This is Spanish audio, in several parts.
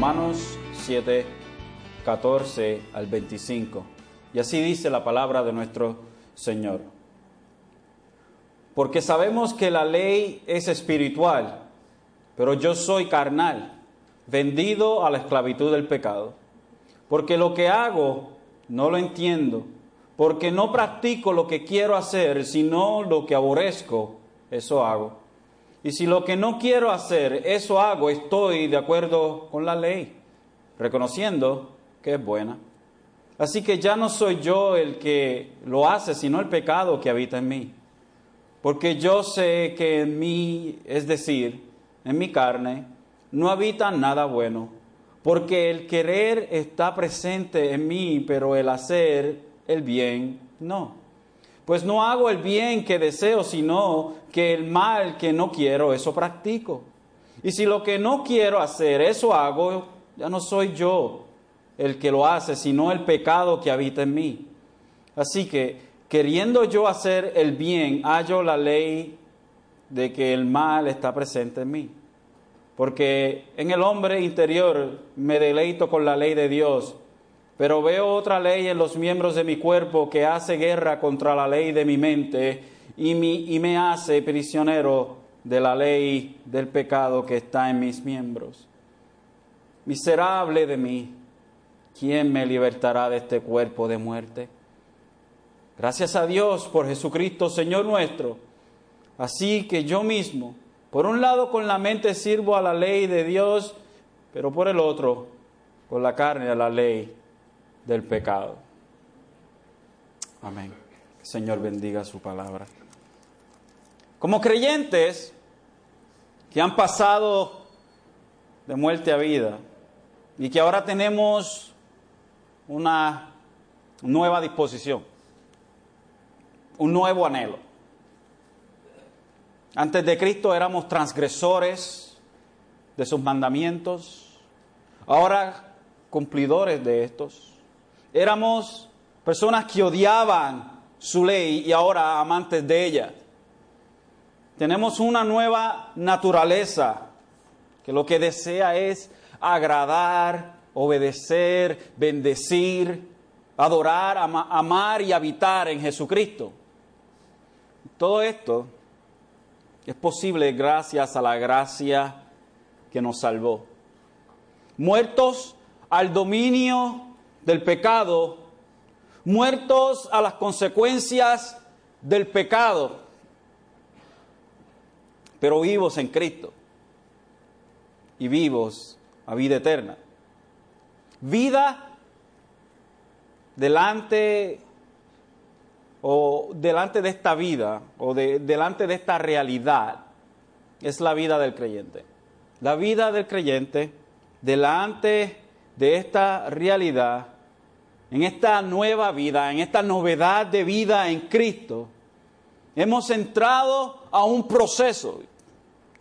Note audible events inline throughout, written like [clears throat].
Romanos 7, 14 al 25. Y así dice la palabra de nuestro Señor. Porque sabemos que la ley es espiritual, pero yo soy carnal, vendido a la esclavitud del pecado. Porque lo que hago no lo entiendo, porque no practico lo que quiero hacer, sino lo que aborrezco, eso hago. Y si lo que no quiero hacer, eso hago, estoy de acuerdo con la ley, reconociendo que es buena. Así que ya no soy yo el que lo hace, sino el pecado que habita en mí. Porque yo sé que en mí, es decir, en mi carne, no habita nada bueno. Porque el querer está presente en mí, pero el hacer el bien no. Pues no hago el bien que deseo, sino que el mal que no quiero, eso practico. Y si lo que no quiero hacer, eso hago, ya no soy yo el que lo hace, sino el pecado que habita en mí. Así que, queriendo yo hacer el bien, hallo la ley de que el mal está presente en mí. Porque en el hombre interior me deleito con la ley de Dios pero veo otra ley en los miembros de mi cuerpo que hace guerra contra la ley de mi mente y, y me hace prisionero de la ley del pecado que está en mis miembros. Miserable de mí, ¿quién me libertará de este cuerpo de muerte? Gracias a Dios por Jesucristo, Señor nuestro. Así que yo mismo, por un lado con la mente sirvo a la ley de Dios, pero por el otro, con la carne a la ley del pecado. Amén. Señor bendiga su palabra. Como creyentes que han pasado de muerte a vida y que ahora tenemos una nueva disposición, un nuevo anhelo. Antes de Cristo éramos transgresores de sus mandamientos, ahora cumplidores de estos. Éramos personas que odiaban su ley y ahora amantes de ella. Tenemos una nueva naturaleza que lo que desea es agradar, obedecer, bendecir, adorar, amar y habitar en Jesucristo. Todo esto es posible gracias a la gracia que nos salvó. Muertos al dominio del pecado, muertos a las consecuencias del pecado, pero vivos en Cristo y vivos a vida eterna. Vida delante o delante de esta vida o de, delante de esta realidad es la vida del creyente. La vida del creyente delante de esta realidad, en esta nueva vida, en esta novedad de vida en Cristo, hemos entrado a un proceso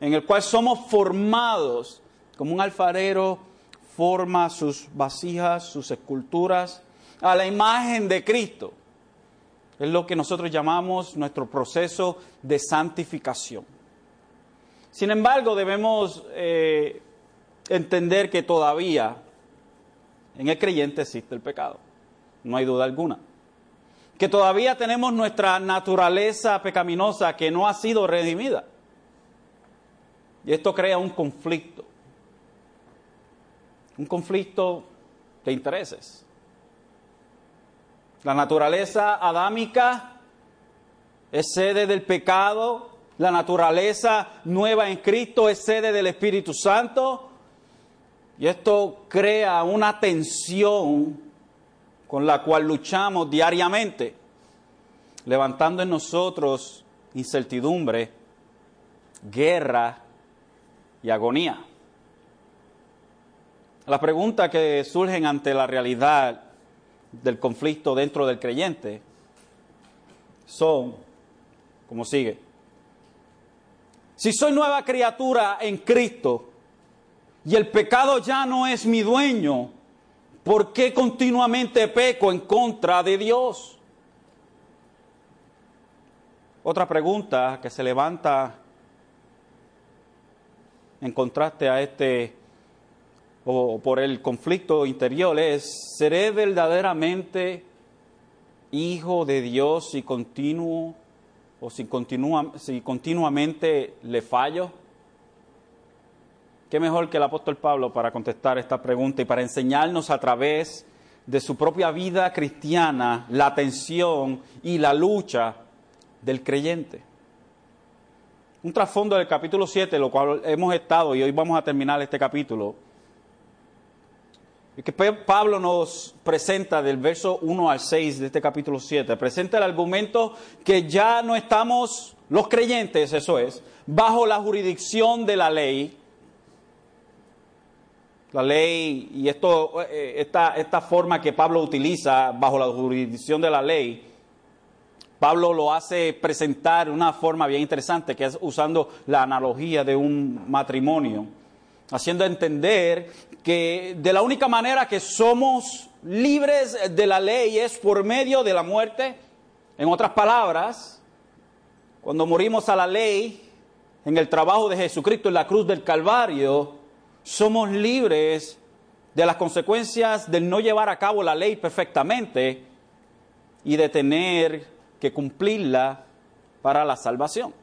en el cual somos formados como un alfarero forma sus vasijas, sus esculturas, a la imagen de Cristo. Es lo que nosotros llamamos nuestro proceso de santificación. Sin embargo, debemos eh, entender que todavía en el creyente existe el pecado, no hay duda alguna. Que todavía tenemos nuestra naturaleza pecaminosa que no ha sido redimida. Y esto crea un conflicto, un conflicto de intereses. La naturaleza adámica es sede del pecado, la naturaleza nueva en Cristo es sede del Espíritu Santo, y esto crea una tensión con la cual luchamos diariamente, levantando en nosotros incertidumbre, guerra y agonía. La pregunta que surgen ante la realidad del conflicto dentro del creyente son, como sigue, si soy nueva criatura en Cristo, y el pecado ya no es mi dueño, ¿por qué continuamente peco en contra de Dios? Otra pregunta que se levanta en contraste a este o por el conflicto interior es, ¿seré verdaderamente hijo de Dios si continuo o si, continúa, si continuamente le fallo? ¿Qué mejor que el apóstol Pablo para contestar esta pregunta y para enseñarnos a través de su propia vida cristiana la tensión y la lucha del creyente? Un trasfondo del capítulo 7, lo cual hemos estado y hoy vamos a terminar este capítulo. Que Pablo nos presenta del verso 1 al 6 de este capítulo 7, presenta el argumento que ya no estamos, los creyentes, eso es, bajo la jurisdicción de la ley, la ley y esto, eh, esta, esta forma que Pablo utiliza bajo la jurisdicción de la ley, Pablo lo hace presentar una forma bien interesante, que es usando la analogía de un matrimonio, haciendo entender que de la única manera que somos libres de la ley es por medio de la muerte. En otras palabras, cuando morimos a la ley, en el trabajo de Jesucristo en la cruz del Calvario, somos libres de las consecuencias de no llevar a cabo la ley perfectamente y de tener que cumplirla para la salvación.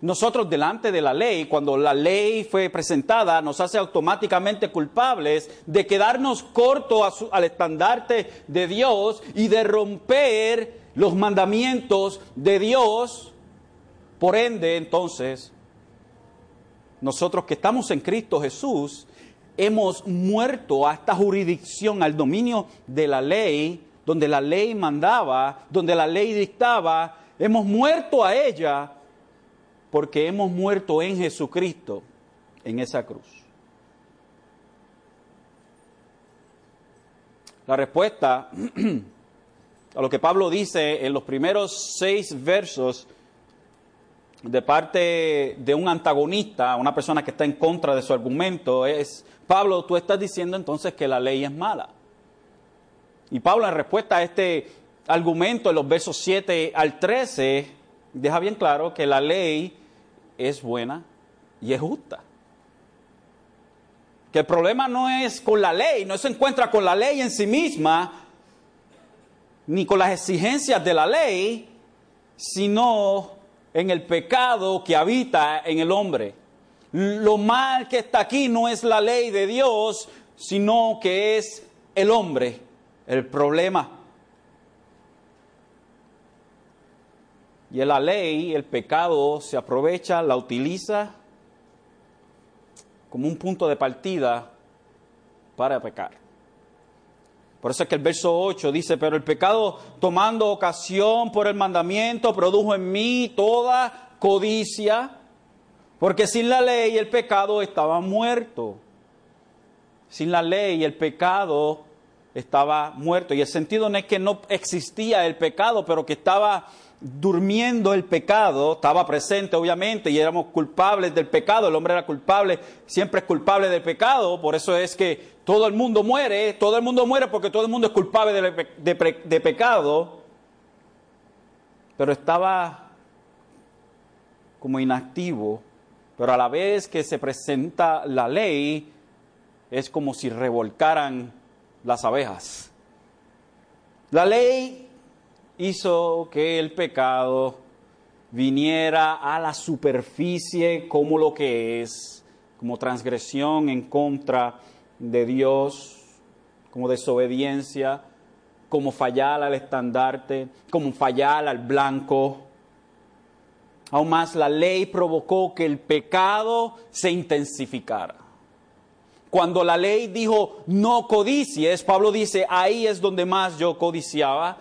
Nosotros delante de la ley, cuando la ley fue presentada, nos hace automáticamente culpables de quedarnos cortos al estandarte de Dios y de romper los mandamientos de Dios. Por ende, entonces, nosotros que estamos en Cristo Jesús, hemos muerto a esta jurisdicción, al dominio de la ley, donde la ley mandaba, donde la ley dictaba, hemos muerto a ella porque hemos muerto en Jesucristo, en esa cruz. La respuesta [clears throat] a lo que Pablo dice en los primeros seis versos de parte de un antagonista, una persona que está en contra de su argumento, es, Pablo, tú estás diciendo entonces que la ley es mala. Y Pablo en respuesta a este argumento en los versos 7 al 13 deja bien claro que la ley es buena y es justa. Que el problema no es con la ley, no se encuentra con la ley en sí misma, ni con las exigencias de la ley, sino en el pecado que habita en el hombre. Lo mal que está aquí no es la ley de Dios, sino que es el hombre el problema. Y la ley, el pecado se aprovecha, la utiliza como un punto de partida para pecar. Por eso es que el verso 8 dice, pero el pecado tomando ocasión por el mandamiento produjo en mí toda codicia, porque sin la ley el pecado estaba muerto. Sin la ley el pecado estaba muerto. Y el sentido no es que no existía el pecado, pero que estaba durmiendo el pecado, estaba presente obviamente y éramos culpables del pecado, el hombre era culpable, siempre es culpable del pecado, por eso es que todo el mundo muere, todo el mundo muere porque todo el mundo es culpable de, pecado, pero estaba como inactivo, pero a la vez que se presenta la ley, es como si revolcaran las abejas. La ley hizo que el pecado viniera a la superficie como lo que es, como transgresión en contra de Dios, como desobediencia, como fallar al estandarte, como fallar al blanco. Aún más, la ley provocó que el pecado se intensificara. Cuando la ley dijo no codicies, Pablo dice, ahí es donde más yo codiciaba.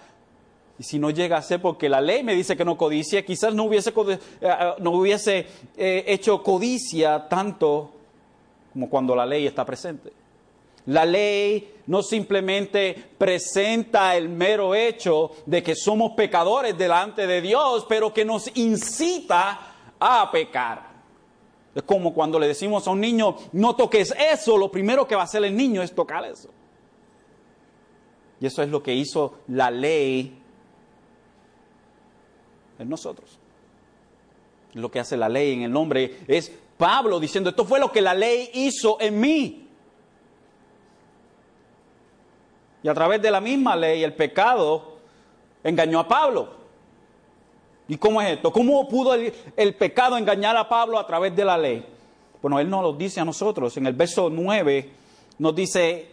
Y si no llega a ser porque la ley me dice que no codicia, quizás no hubiese, eh, eh, no hubiese eh, hecho codicia tanto como cuando la ley está presente. La ley no simplemente presenta el mero hecho de que somos pecadores delante de Dios, pero que nos incita a pecar. Es como cuando le decimos a un niño, no toques eso, lo primero que va a hacer el niño es tocar eso. Y eso es lo que hizo la ley en nosotros. Lo que hace la ley en el hombre es Pablo diciendo, esto fue lo que la ley hizo en mí. Y a través de la misma ley el pecado engañó a Pablo. ¿Y cómo es esto? ¿Cómo pudo el, pecado engañar a Pablo a través de la ley? Bueno, él nos lo dice a nosotros. En el verso 9 nos dice,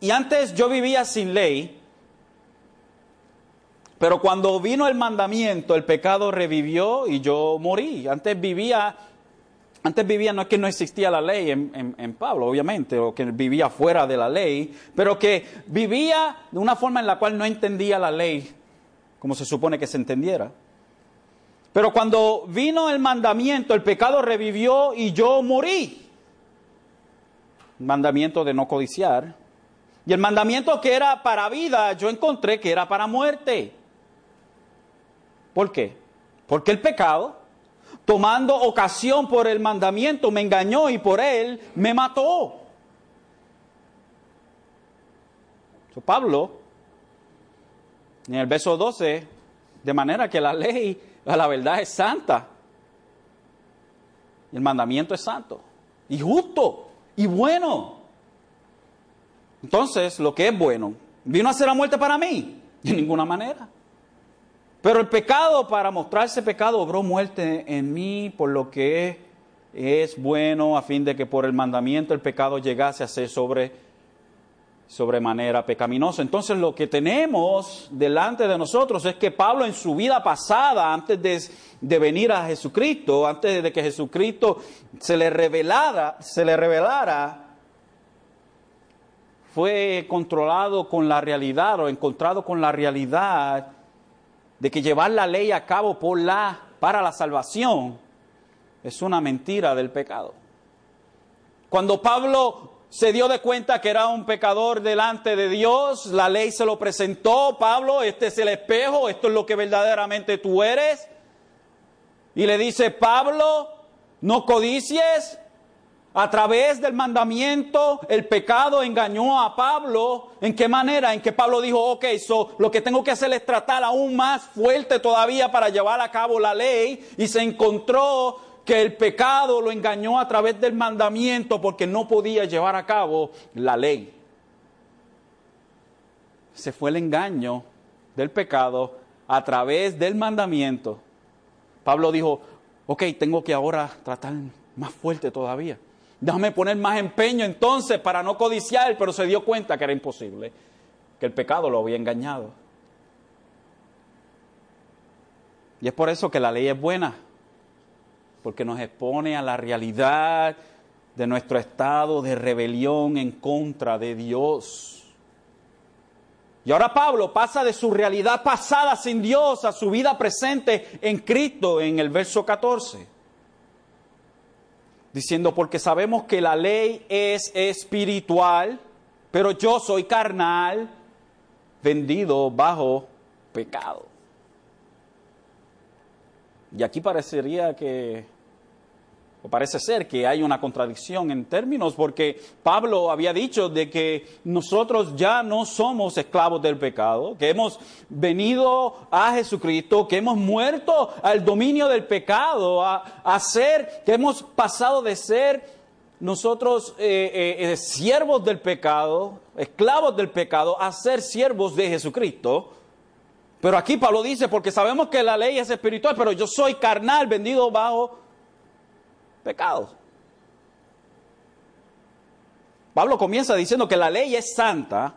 y antes yo vivía sin ley, pero cuando vino el mandamiento, el pecado revivió y yo morí. Antes vivía, antes vivía, no es que no existía la ley en, Pablo, obviamente, o que vivía fuera de la ley, pero que vivía de una forma en la cual no entendía la ley como se supone que se entendiera. Pero cuando vino el mandamiento, el pecado revivió y yo morí. mandamiento de no codiciar. Y el mandamiento que era para vida, yo encontré que era para muerte. ¿Por qué? Porque el pecado, tomando ocasión por el mandamiento, me engañó y por él me mató. Pablo, en el verso 12, de manera que la ley, la verdad es santa. El mandamiento es santo y justo y bueno. Entonces, lo que es bueno, ¿vino a ser la muerte para mí? De ninguna manera. Pero el pecado, para mostrarse pecado, obró muerte en mí por lo que es bueno, a fin de que por el mandamiento el pecado llegase a ser sobre sobremanera pecaminoso. Entonces lo que tenemos delante de nosotros es que Pablo en su vida pasada, antes de, venir a Jesucristo, antes de que Jesucristo se le revelara, se le revelara, fue controlado con la realidad o encontrado con la realidad de que llevar la ley a cabo por la, para la salvación es una mentira del pecado. Cuando Pablo se dio de cuenta que era un pecador delante de Dios, la ley se lo presentó, Pablo, este es el espejo, esto es lo que verdaderamente tú eres. Y le dice, Pablo, no codicies, a través del mandamiento, el pecado engañó a Pablo. ¿En qué manera? En que Pablo dijo, ok, so, lo que tengo que hacer es tratar aún más fuerte todavía para llevar a cabo la ley. Y se encontró que el pecado lo engañó a través del mandamiento porque no podía llevar a cabo la ley. Se fue el engaño del pecado a través del mandamiento. Pablo dijo, ok, tengo que ahora tratar más fuerte todavía. Déjame poner más empeño entonces para no codiciar, pero se dio cuenta que era imposible, que el pecado lo había engañado. Y es por eso que la ley es buena, porque nos expone a la realidad de nuestro estado de rebelión en contra de Dios. Y ahora Pablo pasa de su realidad pasada sin Dios a su vida presente en Cristo en el verso 14 diciendo, porque sabemos que la ley es espiritual, pero yo soy carnal, vendido bajo pecado. Y aquí parecería que parece ser que hay una contradicción en términos porque Pablo había dicho de que nosotros ya no somos esclavos del pecado, que hemos venido a Jesucristo, que hemos muerto al dominio del pecado, a, ser, que hemos pasado de ser nosotros eh, eh, eh, siervos del pecado, esclavos del pecado, a ser siervos de Jesucristo. Pero aquí Pablo dice, porque sabemos que la ley es espiritual, pero yo soy carnal, vendido bajo pecados. Pablo comienza diciendo que la ley es santa,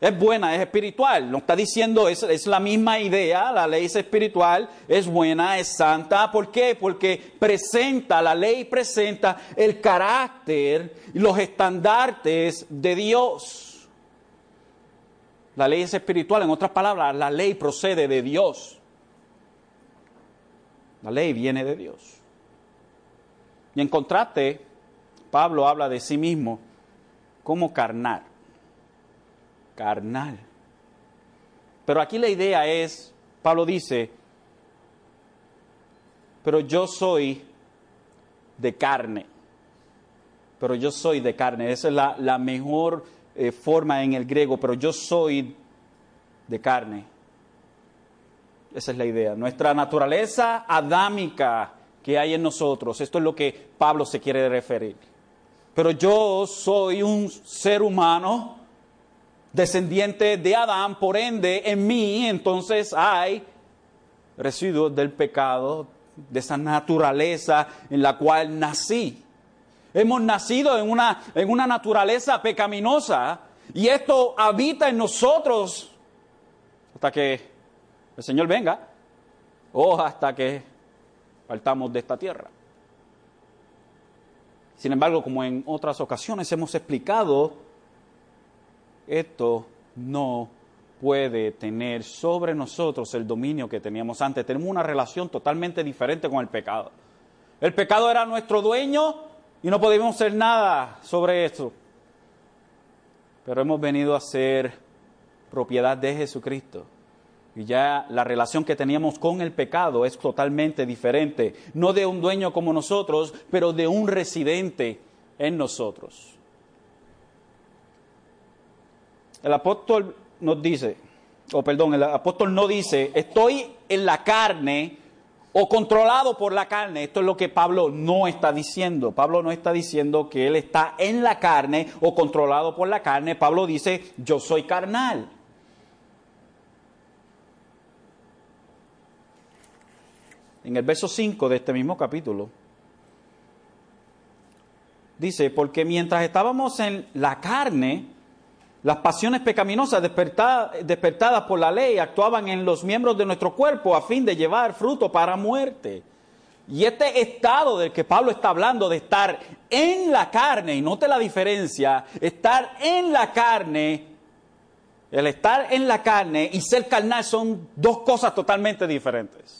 es buena, es espiritual. No está diciendo, es, es, la misma idea, la ley es espiritual, es buena, es santa. ¿Por qué? Porque presenta, la ley presenta el carácter y los estandartes de Dios. La ley es espiritual, en otras palabras, la ley procede de Dios. La ley viene de Dios. Y en contraste, Pablo habla de sí mismo como carnal. Carnal. Pero aquí la idea es, Pablo dice, pero yo soy de carne. Pero yo soy de carne. Esa es la, mejor eh, forma en el griego, pero yo soy de carne. Esa es la idea. Nuestra naturaleza adámica que hay en nosotros. Esto es lo que Pablo se quiere referir. Pero yo soy un ser humano descendiente de Adán, por ende en mí entonces hay residuos del pecado, de esa naturaleza en la cual nací. Hemos nacido en una, en una naturaleza pecaminosa y esto habita en nosotros hasta que el Señor venga o hasta que partamos de esta tierra. Sin embargo, como en otras ocasiones hemos explicado, esto no puede tener sobre nosotros el dominio que teníamos antes. Tenemos una relación totalmente diferente con el pecado. El pecado era nuestro dueño y no podíamos hacer nada sobre esto. Pero hemos venido a ser propiedad de Jesucristo. Y ya la relación que teníamos con el pecado es totalmente diferente. No de un dueño como nosotros, pero de un residente en nosotros. El apóstol nos dice, o perdón, el apóstol no dice, estoy en la carne o controlado por la carne. Esto es lo que Pablo no está diciendo. Pablo no está diciendo que él está en la carne o controlado por la carne. Pablo dice, yo soy carnal. En el verso 5 de este mismo capítulo, dice, porque mientras estábamos en la carne, las pasiones pecaminosas despertadas, por la ley actuaban en los miembros de nuestro cuerpo a fin de llevar fruto para muerte. Y este estado del que Pablo está hablando, de estar en la carne, y note la diferencia, estar en la carne, el estar en la carne y ser carnal son dos cosas totalmente diferentes.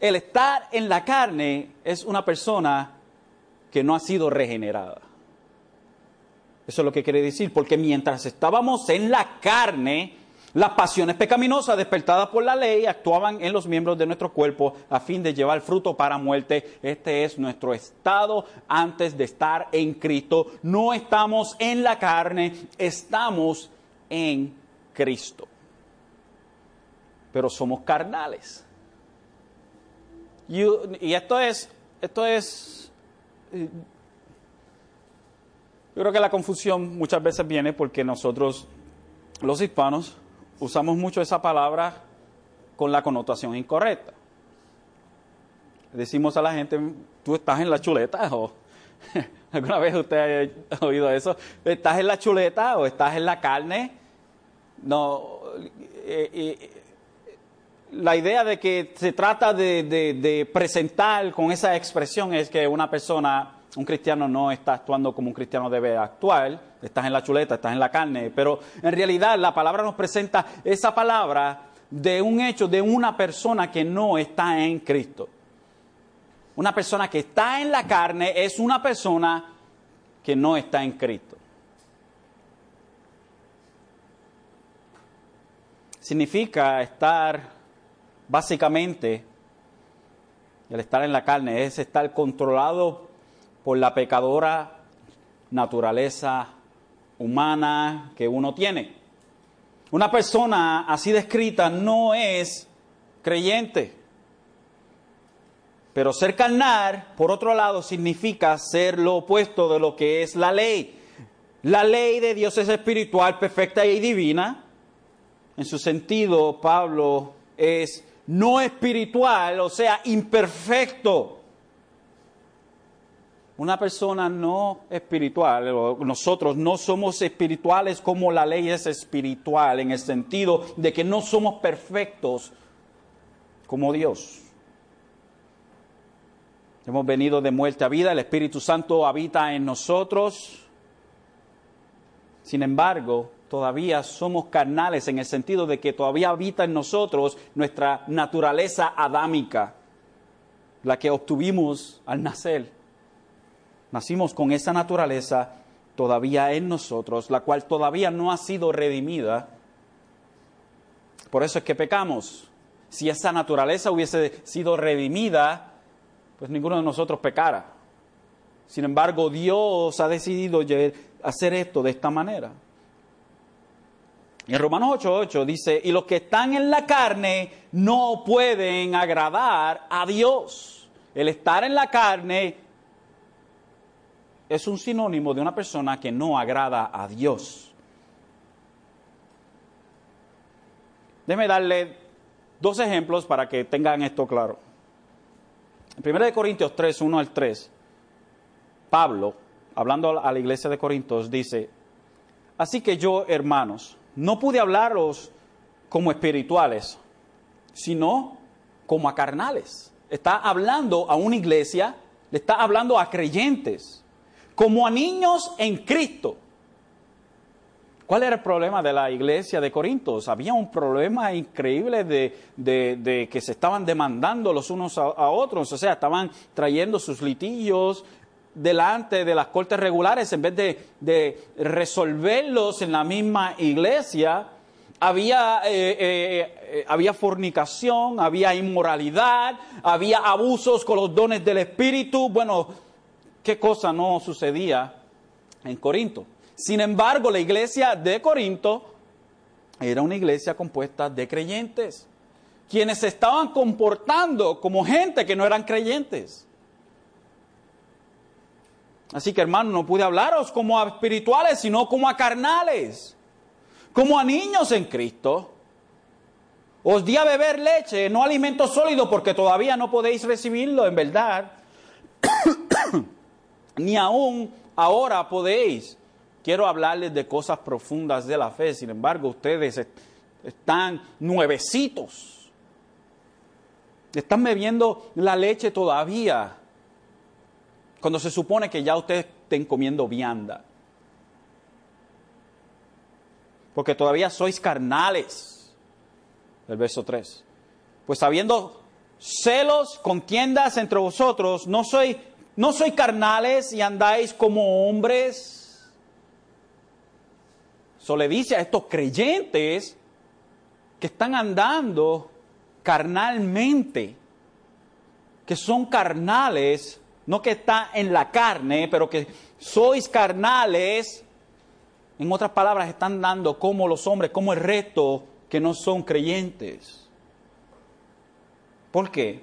El estar en la carne es una persona que no ha sido regenerada. Eso es lo que quiere decir, porque mientras estábamos en la carne, las pasiones pecaminosas despertadas por la ley actuaban en los miembros de nuestro cuerpo a fin de llevar fruto para muerte. Este es nuestro estado antes de estar en Cristo. No estamos en la carne, estamos en Cristo. Pero somos carnales. Y, esto es, esto es eh, yo creo que la confusión muchas veces viene porque nosotros, los hispanos, usamos mucho esa palabra con la connotación incorrecta. Decimos a la gente, tú estás en la chuleta o [laughs] alguna vez usted ha oído eso, estás en la chuleta o estás en la carne. No, eh, eh, la idea de que se trata de presentar con esa expresión es que una persona un cristiano no está actuando como un cristiano debe actuar, estás en la chuleta, estás en la carne, pero en realidad la palabra nos presenta esa palabra de un hecho de una persona que no está en Cristo. Una persona que está en la carne es una persona que no está en Cristo. Significa estar básicamente, el estar en la carne es estar controlado por la pecadora naturaleza humana que uno tiene. Una persona así descrita no es creyente. Pero ser carnal, por otro lado, significa ser lo opuesto de lo que es la ley. La ley de Dios es espiritual, perfecta y divina. En su sentido, Pablo es no espiritual, o sea, imperfecto. Una persona no espiritual, nosotros no somos espirituales como la ley es espiritual, en el sentido de que no somos perfectos como Dios. Hemos venido de muerte a vida, el Espíritu Santo habita en nosotros. Sin embargo, todavía somos carnales en el sentido de que todavía habita en nosotros nuestra naturaleza adámica, la que obtuvimos al nacer. Nacimos con esa naturaleza todavía en nosotros, la cual todavía no ha sido redimida. Por eso es que pecamos. Si esa naturaleza hubiese sido redimida, pues ninguno de nosotros pecara. Sin embargo, Dios ha decidido hacer esto de esta manera. En Romanos 8:8 dice, y los que están en la carne no pueden agradar a Dios. El estar en la carne es un sinónimo de una persona que no agrada a Dios. Déjeme darle dos ejemplos para que tengan esto claro. En 1 Corintios 3, 1 al 3, Pablo, hablando a la iglesia de Corintios, dice, así que yo, hermanos, no pude hablaros como espirituales, sino como a carnales. Está hablando a una iglesia, le está hablando a creyentes, como a niños en Cristo. ¿Cuál era el problema de la iglesia de Corintios? Había un problema increíble de, que se estaban demandando los unos a, otros, o sea, estaban trayendo sus litigios delante de las cortes regulares en vez de, resolverlos en la misma iglesia. Había, eh, eh, eh, había fornicación, había inmoralidad, había abusos con los dones del Espíritu. Bueno, ¿qué cosa no sucedía en Corinto? Sin embargo, la iglesia de Corinto era una iglesia compuesta de creyentes, quienes se estaban comportando como gente que no eran creyentes. Así que hermano, no pude hablaros como a espirituales, sino como a carnales, como a niños en Cristo. Os di a beber leche, no alimento sólido, porque todavía no podéis recibirlo en verdad, [coughs] ni aún ahora podéis. Quiero hablarles de cosas profundas de la fe, sin embargo ustedes están nuevecitos, están bebiendo la leche todavía, cuando se supone que ya ustedes estén comiendo vianda, porque todavía sois carnales, el verso 3, pues habiendo celos, contiendas entre vosotros, no soy, no soy carnales y andáis como hombres, So le dice a estos creyentes que están andando carnalmente, que son carnales, no que está en la carne, pero que sois carnales. En otras palabras, están dando como los hombres, como el resto que no son creyentes. ¿Por qué?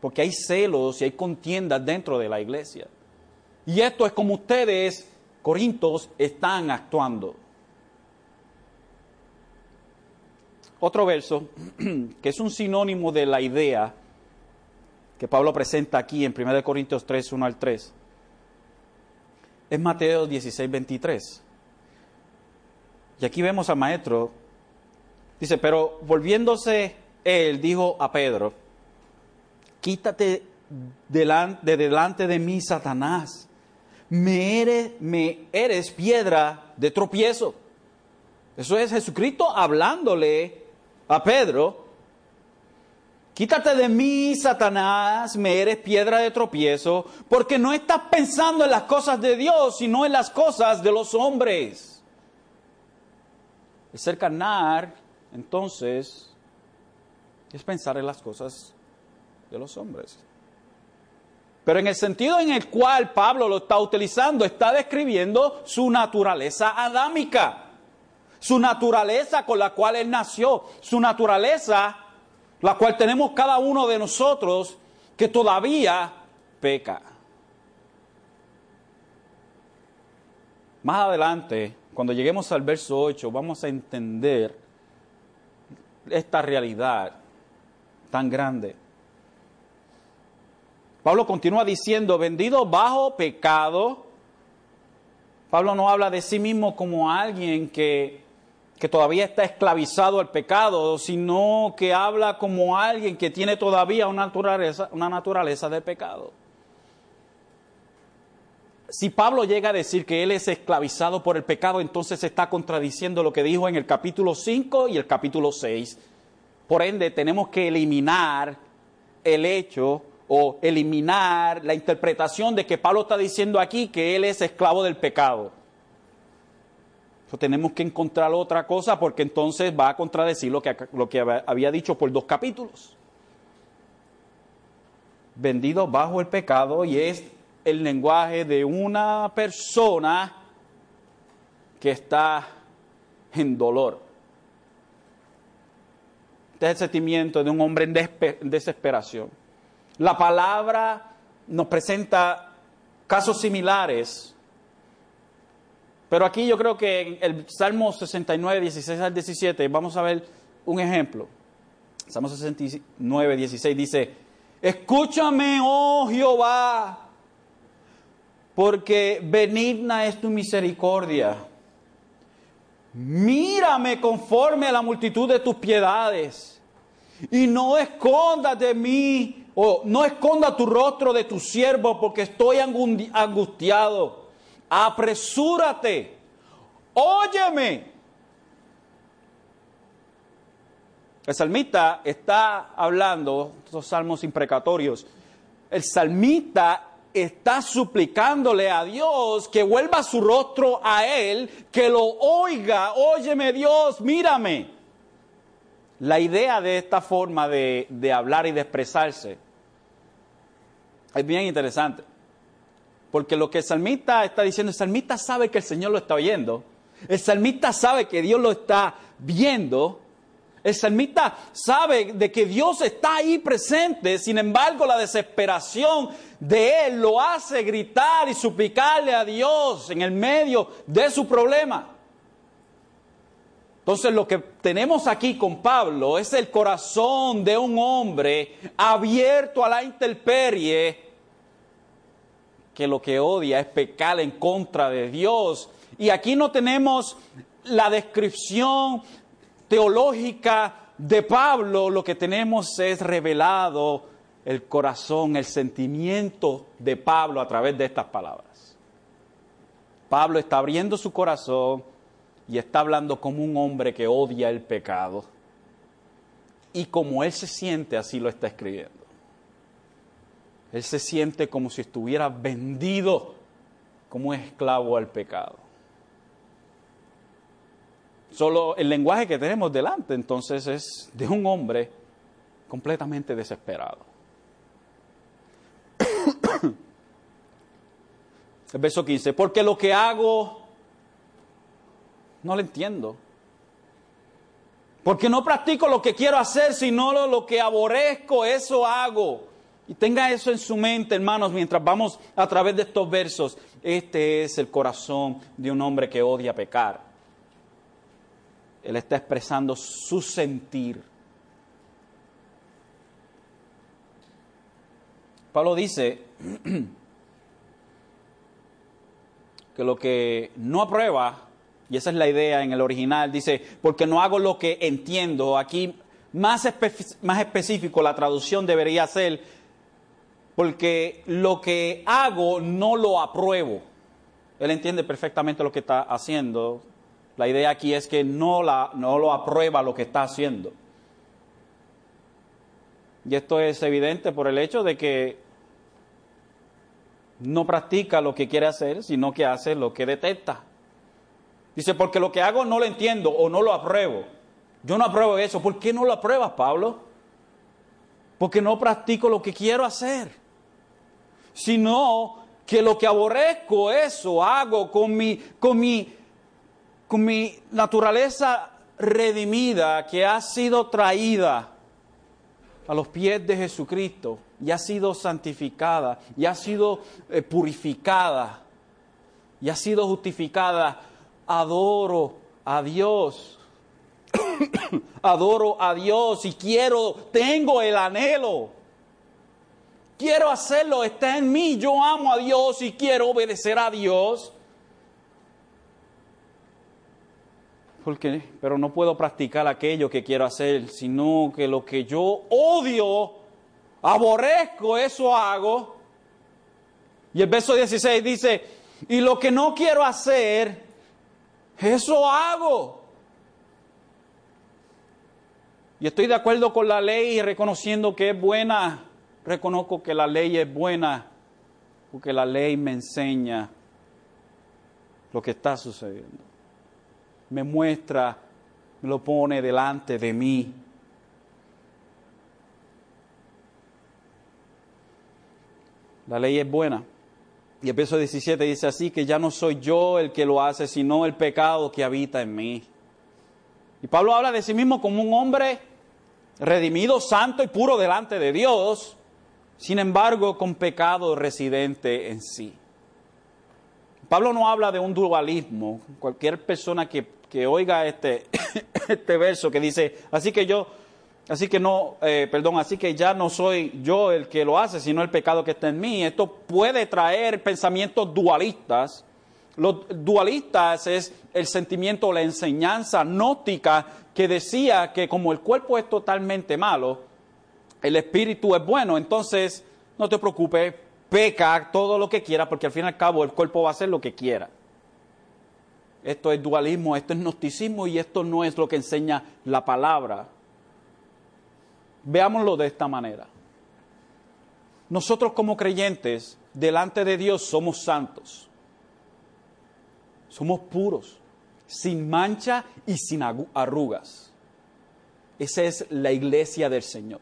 Porque hay celos y hay contiendas dentro de la iglesia. Y esto es como ustedes, Corintos, están actuando. Otro verso, [clears throat] que es un sinónimo de la idea que Pablo presenta aquí en 1 Corintios 3, 1 al 3, es Mateo 16, 23. Y aquí vemos al maestro, dice, pero volviéndose él, dijo a Pedro, quítate de delante de mí, Satanás, me eres, me eres piedra de tropiezo. Eso es Jesucristo hablándole a Pedro, quítate de mí, Satanás, me eres piedra de tropiezo, porque no estás pensando en las cosas de Dios, sino en las cosas de los hombres. El ser carnal, entonces, es pensar en las cosas de los hombres. Pero en el sentido en el cual Pablo lo está utilizando, está describiendo su naturaleza adámica su naturaleza con la cual Él nació, su naturaleza, la cual tenemos cada uno de nosotros, que todavía peca. Más adelante, cuando lleguemos al verso 8, vamos a entender esta realidad tan grande. Pablo continúa diciendo, vendido bajo pecado. Pablo no habla de sí mismo como alguien que que todavía está esclavizado al pecado, sino que habla como alguien que tiene todavía una naturaleza, una naturaleza de pecado. Si Pablo llega a decir que él es esclavizado por el pecado, entonces está contradiciendo lo que dijo en el capítulo 5 y el capítulo 6. Por ende, tenemos que eliminar el hecho o eliminar la interpretación de que Pablo está diciendo aquí que él es esclavo del pecado tenemos que encontrar otra cosa porque entonces va a contradecir lo que, lo que había dicho por dos capítulos. Vendido bajo el pecado y es el lenguaje de una persona que está en dolor. Este es el sentimiento de un hombre en desesperación. La palabra nos presenta casos similares pero aquí yo creo que en el Salmo 69, 16 al 17, vamos a ver un ejemplo. Salmo 69, 16 dice, escúchame, oh Jehová, porque benigna es tu misericordia. Mírame conforme a la multitud de tus piedades y no escondas de mí o no esconda tu rostro de tu siervo porque estoy angustiado. Apresúrate, óyeme. El salmista está hablando, estos salmos imprecatorios, el salmista está suplicándole a Dios que vuelva su rostro a él, que lo oiga, óyeme Dios, mírame. La idea de esta forma de, de hablar y de expresarse es bien interesante, porque lo que el salmista está diciendo, el salmista sabe que el Señor lo está oyendo, el salmista sabe que Dios lo está viendo, el salmista sabe de que Dios está ahí presente, sin embargo la desesperación de él lo hace gritar y suplicarle a Dios en el medio de su problema. Entonces lo que tenemos aquí con Pablo es el corazón de un hombre abierto a la intemperie que lo que odia es pecar en contra de Dios. Y aquí no tenemos la descripción teológica de Pablo, lo que tenemos es revelado el corazón, el sentimiento de Pablo a través de estas palabras. Pablo está abriendo su corazón y está hablando como un hombre que odia el pecado. Y como él se siente, así lo está escribiendo. Él se siente como si estuviera vendido como esclavo al pecado. Solo el lenguaje que tenemos delante entonces es de un hombre completamente desesperado. [coughs] El verso 15, porque lo que hago no lo entiendo. Porque no practico lo que quiero hacer, sino lo, que aborrezco, eso hago. Y tenga eso en su mente, hermanos, mientras vamos a través de estos versos. Este es el corazón de un hombre que odia pecar. Él está expresando su sentir. Pablo dice [clears throat] que lo que no aprueba, y esa es la idea en el original, dice, porque no hago lo que entiendo. Aquí más, más específico la traducción debería ser, porque lo que hago no lo apruebo. Él entiende perfectamente lo que está haciendo, la idea aquí es que no, la, no lo aprueba lo que está haciendo. Y esto es evidente por el hecho de que no practica lo que quiere hacer, sino que hace lo que detesta. Dice, porque lo que hago no lo entiendo o no lo apruebo. Yo no apruebo eso. ¿Por qué no lo apruebas, Pablo? Porque no practico lo que quiero hacer. Sino que lo que aborrezco, eso hago con mi, con mi con mi naturaleza redimida que ha sido traída a los pies de Jesucristo y ha sido santificada y ha sido eh, purificada y ha sido justificada, adoro a Dios. [coughs] adoro a Dios y quiero, tengo el anhelo. Quiero hacerlo, está en mí. Yo amo a Dios y quiero obedecer a Dios. porque, pero no puedo practicar aquello que quiero hacer, sino que lo que yo odio, aborrezco, eso hago. Y el verso 16 dice, y lo que no quiero hacer, eso hago. Y estoy de acuerdo con la ley reconociendo que es buena. Reconozco que la ley es buena porque la ley me enseña lo que está sucediendo me muestra, me lo pone delante de mí. La ley es buena. Y el verso 17 dice así, que ya no soy yo el que lo hace, sino el pecado que habita en mí. Y Pablo habla de sí mismo como un hombre redimido, santo y puro delante de Dios, sin embargo con pecado residente en sí. Pablo no habla de un dualismo. Cualquier persona que que oiga este, [coughs] este verso que dice, así que yo, así que no, eh, perdón, así que ya no soy yo el que lo hace, sino el pecado que está en mí. Esto puede traer pensamientos dualistas. Los dualistas es el sentimiento la enseñanza gnóstica que decía que como el cuerpo es totalmente malo, el espíritu es bueno, entonces no te preocupes, peca todo lo que quiera, porque al fin y al cabo el cuerpo va a hacer lo que quiera. Esto es dualismo, esto es gnosticismo y esto no es lo que enseña la palabra. Veámoslo de esta manera. Nosotros como creyentes, delante de Dios, somos santos. Somos puros, sin mancha y sin arrugas. Esa es la iglesia del Señor.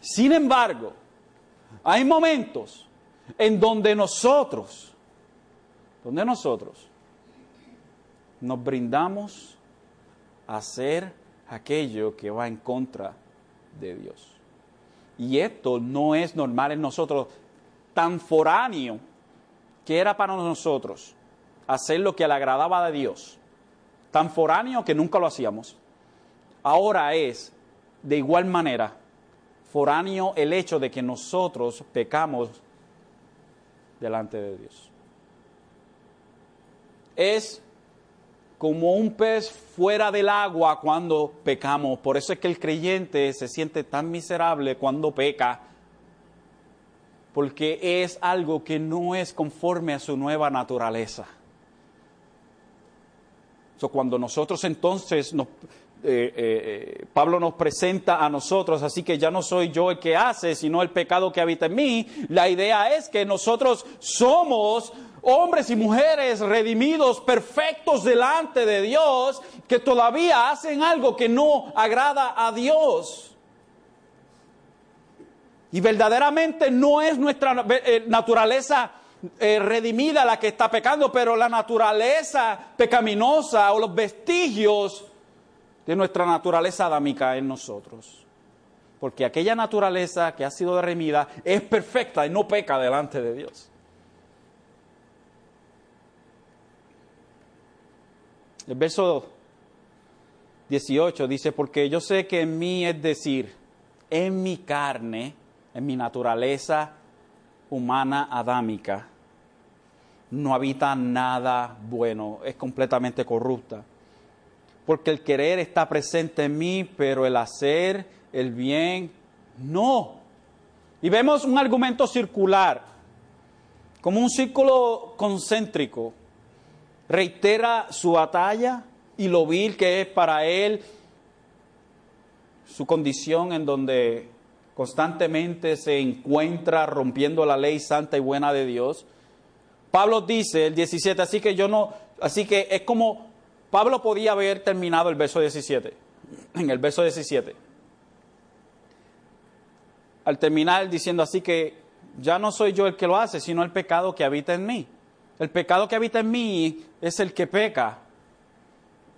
Sin embargo, hay momentos en donde nosotros, donde nosotros nos brindamos a hacer aquello que va en contra de Dios. Y esto no es normal en nosotros, tan foráneo que era para nosotros hacer lo que le agradaba a Dios, tan foráneo que nunca lo hacíamos. Ahora es, de igual manera, foráneo el hecho de que nosotros pecamos delante de Dios. Es como un pez fuera del agua cuando pecamos. Por eso es que el creyente se siente tan miserable cuando peca, porque es algo que no es conforme a su nueva naturaleza. Cuando nosotros entonces eh, eh, eh, Pablo nos presenta a nosotros, así que ya no soy yo el que hace, sino el pecado que habita en mí. La idea es que nosotros somos hombres y mujeres redimidos, perfectos delante de Dios, que todavía hacen algo que no agrada a Dios. Y verdaderamente no es nuestra naturaleza redimida la que está pecando, pero la naturaleza pecaminosa o los vestigios de nuestra naturaleza adámica en nosotros. Porque aquella naturaleza que ha sido remida es perfecta y no peca delante de Dios. El verso 18 dice, porque yo sé que en mí, es decir, en mi carne, en mi naturaleza humana adámica, no habita nada bueno, es completamente corrupta porque el querer está presente en mí, pero el hacer el bien no. Y vemos un argumento circular, como un círculo concéntrico. Reitera su batalla y lo vil que es para él su condición en donde constantemente se encuentra rompiendo la ley santa y buena de Dios. Pablo dice el 17, así que yo no, así que es como Pablo podía haber terminado el verso 17, [clears throat] en el verso 17. Al terminar diciendo así que ya no soy yo el que lo hace, sino el pecado que habita en mí. El pecado que habita en mí es el que peca.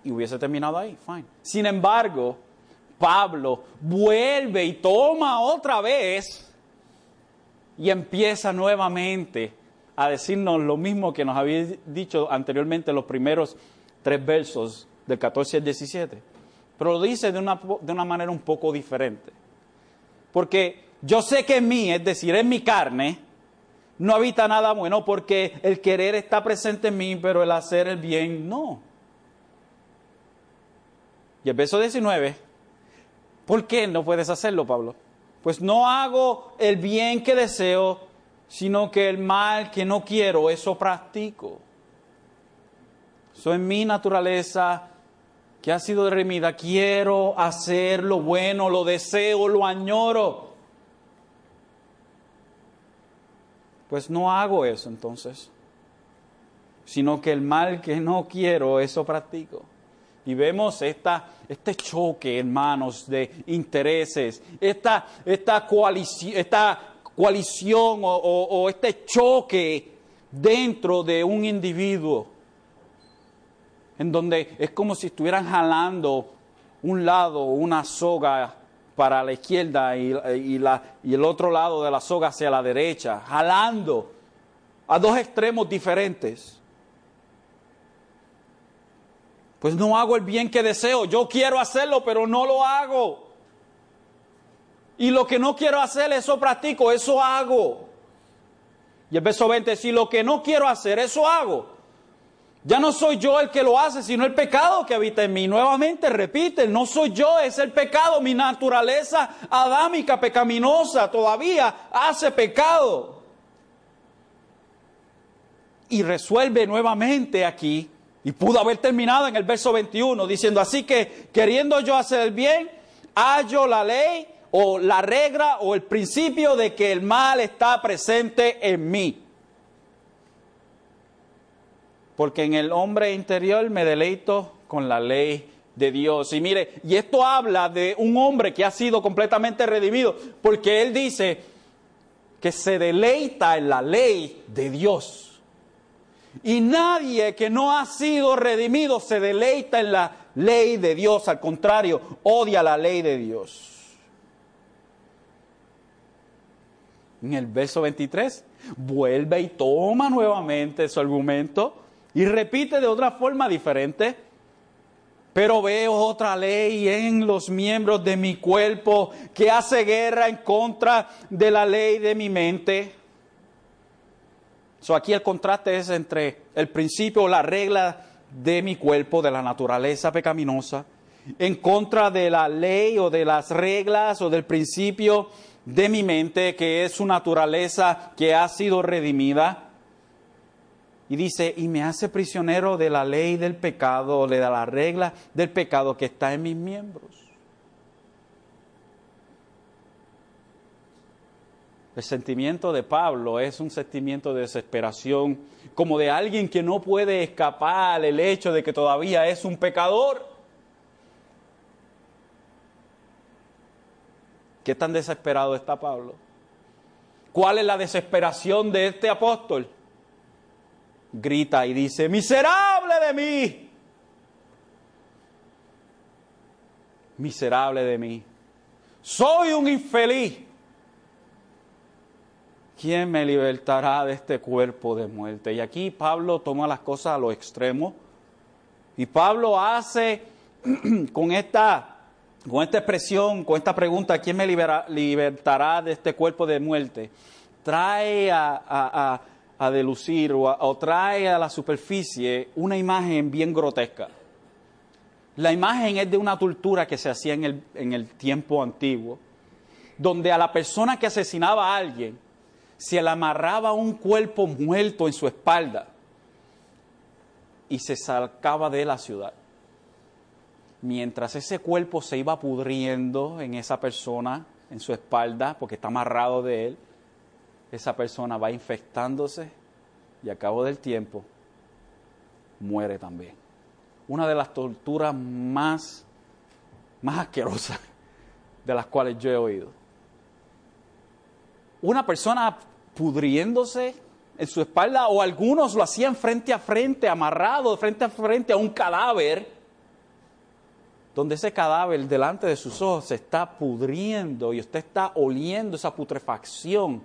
Y hubiese terminado ahí, fine. Sin embargo, Pablo vuelve y toma otra vez y empieza nuevamente a decirnos lo mismo que nos había dicho anteriormente los primeros tres versos del 14 al 17. Pero lo dice de una, de una manera un poco diferente. Porque yo sé que en mí, es decir, en mi carne, no habita nada bueno porque el querer está presente en mí, pero el hacer el bien no. Y el verso 19, ¿por qué no puedes hacerlo, Pablo? Pues no hago el bien que deseo, sino que el mal que no quiero, eso practico. Soy mi naturaleza que ha sido remida. Quiero hacer lo bueno, lo deseo, lo añoro. Pues no hago eso entonces, sino que el mal que no quiero, eso practico. Y vemos esta, este choque, hermanos, de intereses, esta, esta coalición, coalición o, este choque dentro de un individuo en donde es como si estuvieran jalando un lado, una soga para la izquierda y, la, y el otro lado de la soga hacia la derecha, jalando a dos extremos diferentes. pues no hago el bien que deseo. Yo quiero hacerlo, pero no lo hago. Y lo que no quiero hacer, eso practico, eso hago. Y el verso 20, si lo que no quiero hacer, eso hago. Ya no soy yo el que lo hace, sino el pecado que habita en mí. Nuevamente repite, no soy yo, es el pecado. Mi naturaleza adámica, pecaminosa, todavía hace pecado. Y resuelve nuevamente aquí, y pudo haber terminado en el verso 21, diciendo, así que queriendo yo hacer el bien, hallo la ley o la regla o el principio de que el mal está presente en mí porque en el hombre interior me deleito con la ley de Dios. Y mire, y esto habla de un hombre que ha sido completamente redimido, porque él dice que se deleita en la ley de Dios. Y nadie que no ha sido redimido se deleita en la ley de Dios, al contrario, odia la ley de Dios. En el verso 23, vuelve y toma nuevamente su argumento y repite de otra forma diferente. Pero veo otra ley en los miembros de mi cuerpo que hace guerra en contra de la ley de mi mente. So, aquí el contraste es entre el principio o la regla de mi cuerpo, de la naturaleza pecaminosa, en contra de la ley o de las reglas o del principio de mi mente, que es su naturaleza que ha sido redimida. Y dice, y me hace prisionero de la ley del pecado, de la regla del pecado que está en mis miembros. El sentimiento de Pablo es un sentimiento de desesperación, como de alguien que no puede escapar el hecho de que todavía es un pecador. ¿Qué tan desesperado está Pablo? ¿Cuál es la desesperación de este apóstol? grita y dice, miserable de mí, miserable de mí, soy un infeliz. ¿Quién me libertará de este cuerpo de muerte? Y aquí Pablo toma las cosas a lo extremo y Pablo hace [clears throat] con esta, con esta expresión, con esta pregunta, ¿quién me libertará de este cuerpo de muerte? Trae a a delucir o, trae a la superficie una imagen bien grotesca. La imagen es de una tortura que se hacía en el, en el tiempo antiguo, donde a la persona que asesinaba a alguien se le amarraba un cuerpo muerto en su espalda y se sacaba de la ciudad. Mientras ese cuerpo se iba pudriendo en esa persona, en su espalda, porque está amarrado de él, esa persona va infectándose y a cabo del tiempo muere también. Una de las torturas más, más asquerosas de las cuales yo he oído. Una persona pudriéndose en su espalda o algunos lo hacían frente a frente, amarrado frente a frente a un cadáver, donde ese cadáver delante de sus ojos se está pudriendo y usted está oliendo esa putrefacción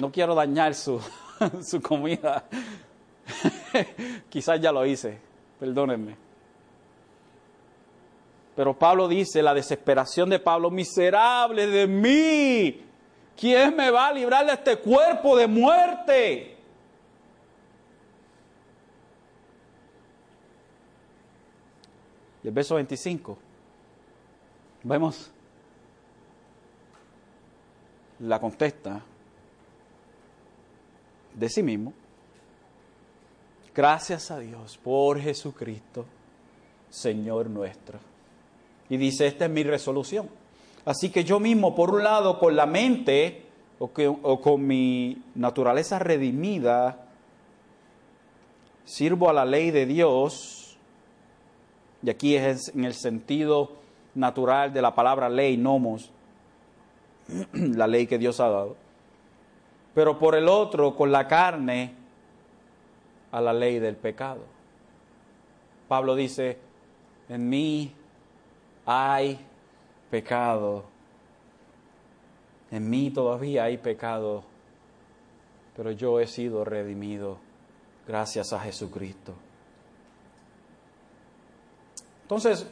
no quiero dañar su, [laughs] su comida. [laughs] Quizás ya lo hice, perdónenme. Pero Pablo dice, la desesperación de Pablo, miserable de mí, ¿quién me va a librar de este cuerpo de muerte? Y el verso 25, vemos la contesta, de sí mismo. Gracias a Dios por Jesucristo, Señor nuestro. Y dice, esta es mi resolución. Así que yo mismo, por un lado, con la mente o, o con mi naturaleza redimida, sirvo a la ley de Dios, y aquí es en el sentido natural de la palabra ley, nomos, [clears throat] la ley que Dios ha dado pero por el otro, con la carne, a la ley del pecado. Pablo dice, en mí hay pecado, en mí todavía hay pecado, pero yo he sido redimido gracias a Jesucristo. Entonces,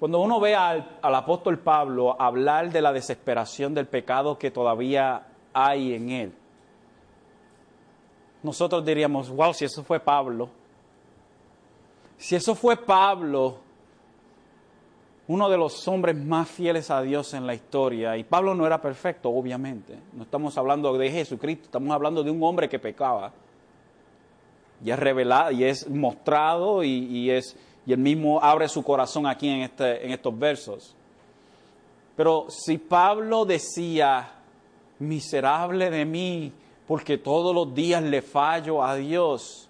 cuando uno ve al, al, apóstol Pablo hablar de la desesperación del pecado que todavía hay en él, nosotros diríamos, wow, si eso fue Pablo, si eso fue Pablo, uno de los hombres más fieles a Dios en la historia, y Pablo no era perfecto, obviamente, no estamos hablando de Jesucristo, estamos hablando de un hombre que pecaba, y es revelado, y es mostrado, y, y es, y él mismo abre su corazón aquí en, este, en estos versos. Pero si Pablo decía, miserable de mí, porque todos los días le fallo a Dios,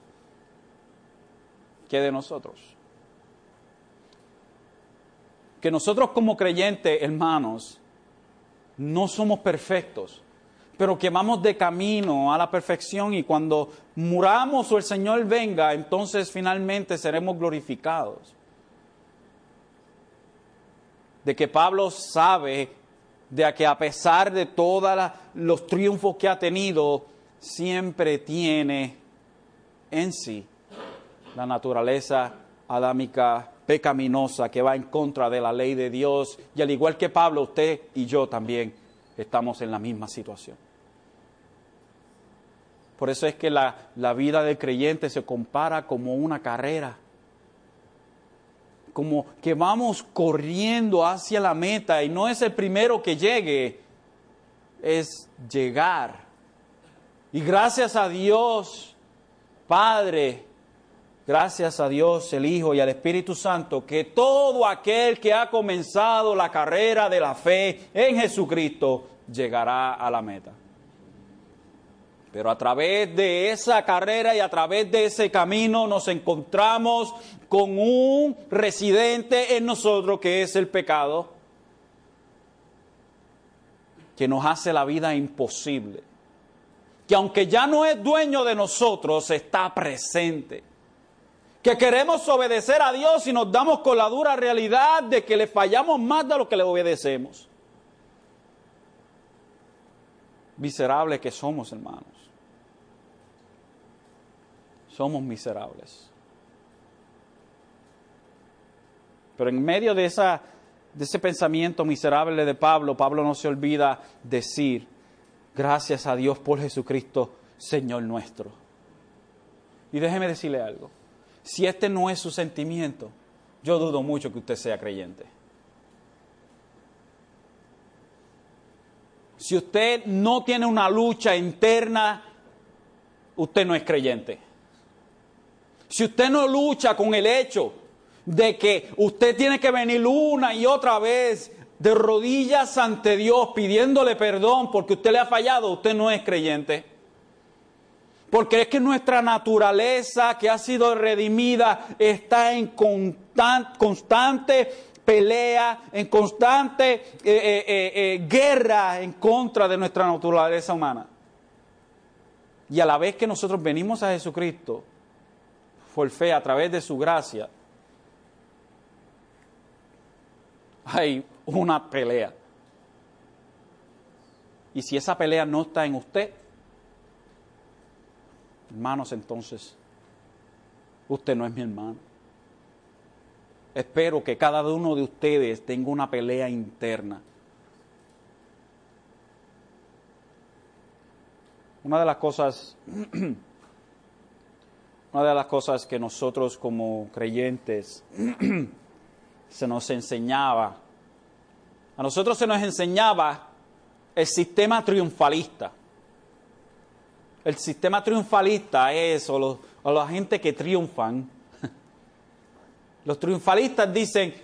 ¿qué de nosotros? Que nosotros como creyentes, hermanos, no somos perfectos, pero que vamos de camino a la perfección y cuando muramos o el Señor venga, entonces finalmente seremos glorificados. De que Pablo sabe de que a pesar de todos los triunfos que ha tenido, siempre tiene en sí la naturaleza adámica pecaminosa que va en contra de la ley de Dios. Y al igual que Pablo, usted y yo también estamos en la misma situación. Por eso es que la, la vida del creyente se compara como una carrera como que vamos corriendo hacia la meta y no es el primero que llegue, es llegar. Y gracias a Dios, Padre, gracias a Dios, el Hijo y al Espíritu Santo, que todo aquel que ha comenzado la carrera de la fe en Jesucristo llegará a la meta. Pero a través de esa carrera y a través de ese camino nos encontramos con un residente en nosotros que es el pecado, que nos hace la vida imposible. Que aunque ya no es dueño de nosotros, está presente. Que queremos obedecer a Dios y nos damos con la dura realidad de que le fallamos más de lo que le obedecemos. Miserables que somos, hermanos somos miserables. Pero en medio de, esa, de ese pensamiento miserable de Pablo, Pablo no se olvida decir, gracias a Dios por Jesucristo, Señor nuestro. Y déjeme decirle algo, si este no es su sentimiento, yo dudo mucho que usted sea creyente. Si usted no tiene una lucha interna, usted no es creyente. Si usted no lucha con el hecho de que usted tiene que venir una y otra vez de rodillas ante Dios pidiéndole perdón porque usted le ha fallado, usted no es creyente. Porque es que nuestra naturaleza que ha sido redimida está en constante pelea, en constante eh, eh, eh, guerra en contra de nuestra naturaleza humana. Y a la vez que nosotros venimos a Jesucristo, por fe a través de su gracia, hay una pelea. Y si esa pelea no está en usted, hermanos, entonces usted no es mi hermano. Espero que cada uno de ustedes tenga una pelea interna. Una de las cosas [clears throat] una de las cosas que nosotros como creyentes [clears throat] se nos enseñaba, a nosotros se nos enseñaba el sistema triunfalista. El sistema triunfalista es, o, los, la gente que triunfan, [laughs] los triunfalistas dicen,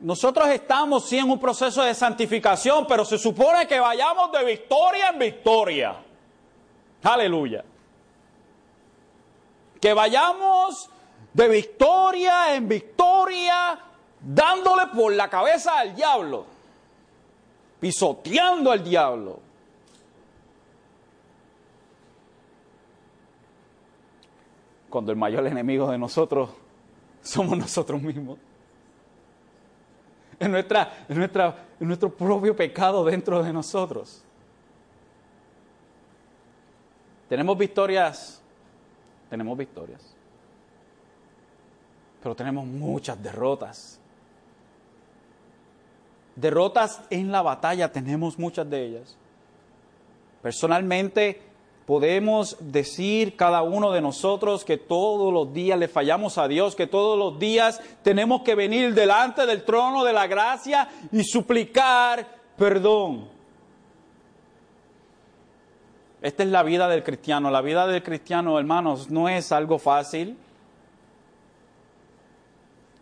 nosotros estamos sí en un proceso de santificación, pero se supone que vayamos de victoria en victoria. Aleluya que vayamos de victoria en victoria, dándole por la cabeza al diablo, pisoteando al diablo. Cuando el mayor enemigo de nosotros somos nosotros mismos. Es, nuestra, nuestra, es nuestro propio pecado dentro de nosotros. Tenemos victorias tenemos victorias. pero tenemos muchas derrotas. Derrotas en la batalla tenemos muchas de ellas. Personalmente podemos decir cada uno de nosotros que todos los días le fallamos a Dios, que todos los días tenemos que venir delante del trono de la gracia y suplicar perdón. Esta es la vida del cristiano. La vida del cristiano, hermanos, no es algo fácil.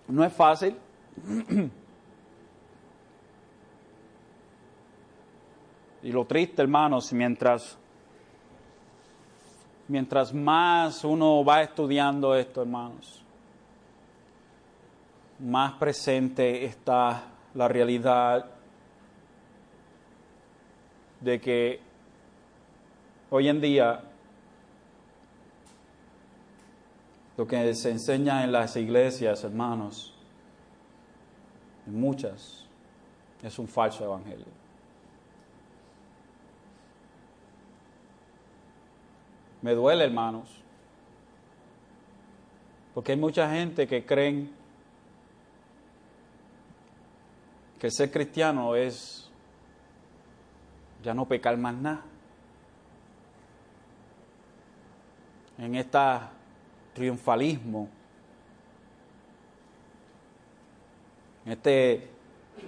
No es fácil. [clears throat] y lo triste, hermanos, mientras mientras más uno va estudiando esto, hermanos, más presente está la realidad de que hoy en día lo que se enseña en las iglesias, hermanos, en muchas, es un falso evangelio. Me duele, hermanos. Porque hay mucha gente que creen que ser cristiano es ya no pecar más nada. En este triunfalismo, en este,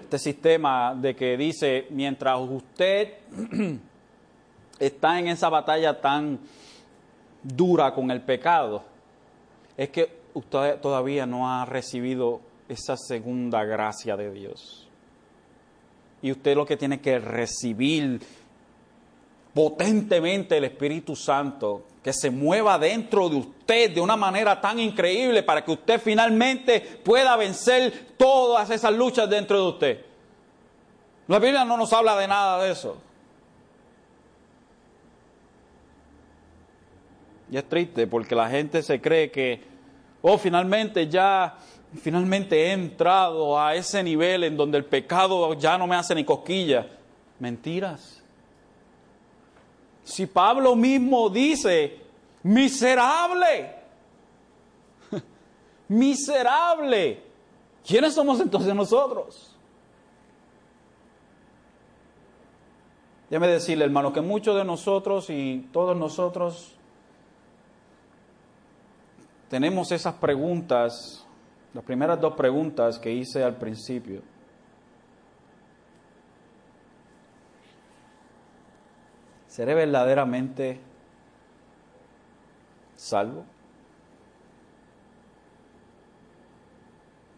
este sistema de que dice, mientras usted [clears throat] está en esa batalla tan dura con el pecado, es que usted todavía no ha recibido esa segunda gracia de Dios. Y usted lo que tiene que recibir potentemente el Espíritu Santo, que se mueva dentro de usted de una manera tan increíble para que usted finalmente pueda vencer todas esas luchas dentro de usted. La Biblia no nos habla de nada de eso. Y es triste porque la gente se cree que, oh, finalmente ya, finalmente he entrado a ese nivel en donde el pecado ya no me hace ni cosquilla. Mentiras. Si Pablo mismo dice, miserable, [laughs] miserable, ¿quiénes somos entonces nosotros? Déjame decirle, hermano, que muchos de nosotros y todos nosotros tenemos esas preguntas, las primeras dos preguntas que hice al principio. ¿Seré verdaderamente salvo?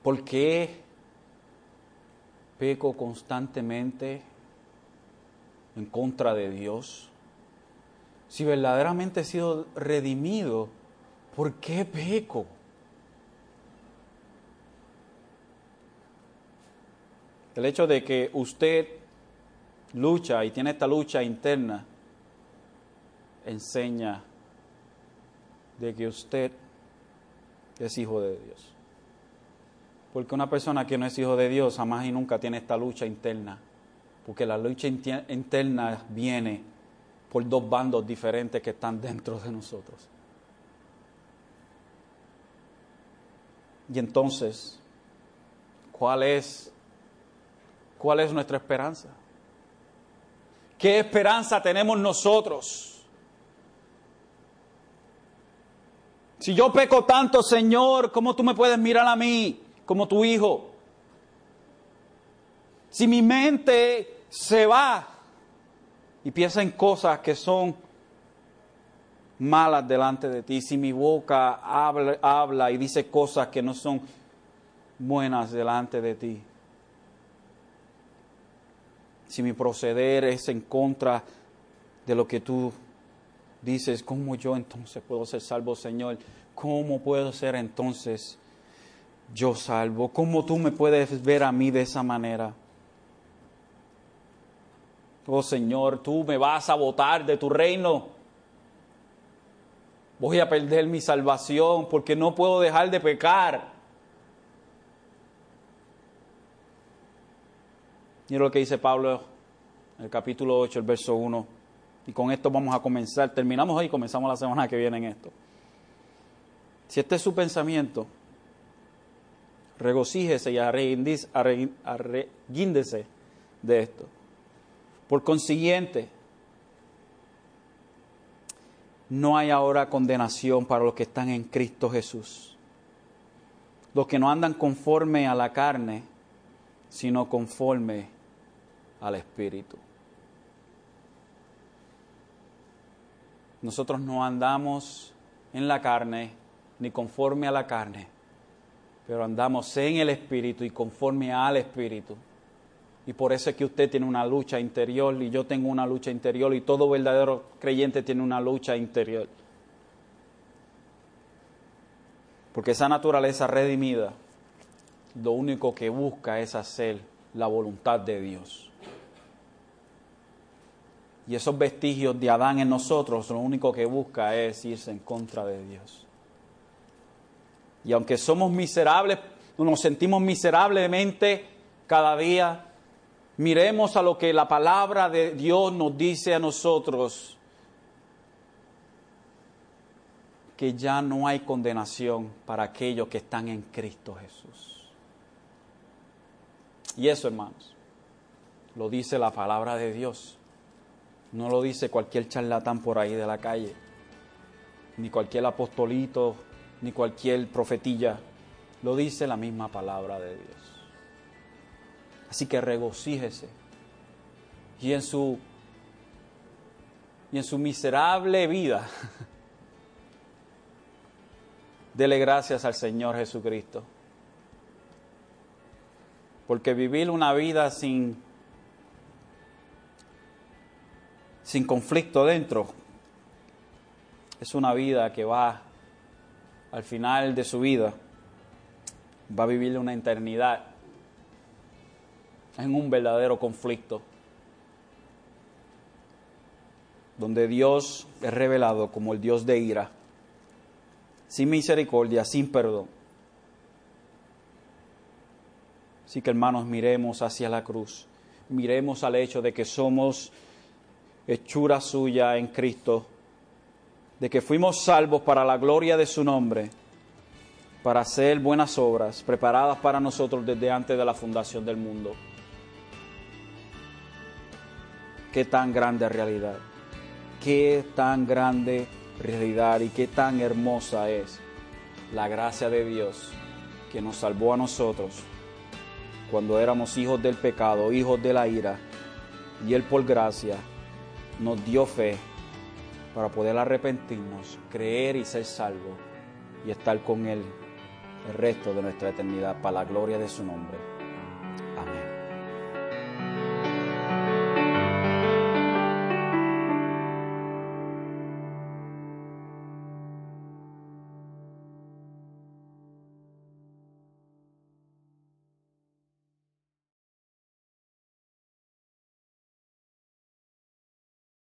¿Por qué peco constantemente en contra de Dios? Si verdaderamente he sido redimido, ¿Por qué peco? El hecho de que usted lucha y tiene esta lucha interna enseña de que usted es hijo de Dios. Porque una persona que no es hijo de Dios jamás y nunca tiene esta lucha interna. Porque la lucha interna viene por dos bandos diferentes que están dentro de nosotros. Y entonces, ¿cuál es, cuál es nuestra esperanza? ¿Qué esperanza tenemos nosotros? Si yo peco tanto, Señor, ¿cómo tú me puedes mirar a mí como tu hijo? Si mi mente se va y piensa en cosas que son malas delante de ti, si mi boca habla, habla y dice cosas que no son buenas delante de ti, si mi proceder es en contra de lo que tú dices, ¿cómo yo entonces puedo ser salvo, Señor? ¿Cómo puedo ser entonces yo salvo? ¿Cómo tú me puedes ver a mí de esa manera? Oh Señor, tú me vas a votar de tu reino voy a perder mi salvación porque no puedo dejar de pecar. Mira lo que dice Pablo en el capítulo 8, el verso 1. Y con esto vamos a comenzar. Terminamos hoy y comenzamos la semana que viene en esto. Si este es su pensamiento, regocíjese y arreguíndese de esto. Por consiguiente, no hay ahora condenación para los que están en Cristo Jesús. Los que no andan conforme a la carne, sino conforme al Espíritu. Nosotros no andamos en la carne ni conforme a la carne, pero andamos en el Espíritu y conforme al Espíritu. Y por eso es que usted tiene una lucha interior y yo tengo una lucha interior y todo verdadero creyente tiene una lucha interior. Porque esa naturaleza redimida lo único que busca es hacer la voluntad de Dios. Y esos vestigios de Adán en nosotros lo único que busca es irse en contra de Dios. Y aunque somos miserables, nos sentimos miserablemente cada día, miremos a lo que la palabra de Dios nos dice a nosotros, que ya no hay condenación para aquellos que están en Cristo Jesús. Y eso, hermanos, lo dice la palabra de Dios. No lo dice cualquier charlatán por ahí de la calle, ni cualquier apostolito, ni cualquier profetilla. Lo dice la misma palabra de Dios. Así que regocíjese. Y en su y en su miserable vida [laughs] dele gracias al Señor Jesucristo. Porque vivir una vida sin sin conflicto dentro. Es una vida que va al final de su vida. Va a vivir una eternidad en un verdadero conflicto, donde Dios es revelado como el Dios de ira, sin misericordia, sin perdón. Así que hermanos, miremos hacia la cruz, miremos al hecho de que somos hechura suya en Cristo, de que fuimos salvos para la gloria de su nombre, para hacer buenas obras preparadas para nosotros desde antes de la fundación del mundo. qué tan grande realidad, qué tan grande realidad y qué tan hermosa es la gracia de Dios que nos salvó a nosotros cuando éramos hijos del pecado, hijos de la ira, y Él por gracia nos dio fe para poder arrepentirnos, creer y ser salvos y estar con Él el resto de nuestra eternidad para la gloria de su nombre.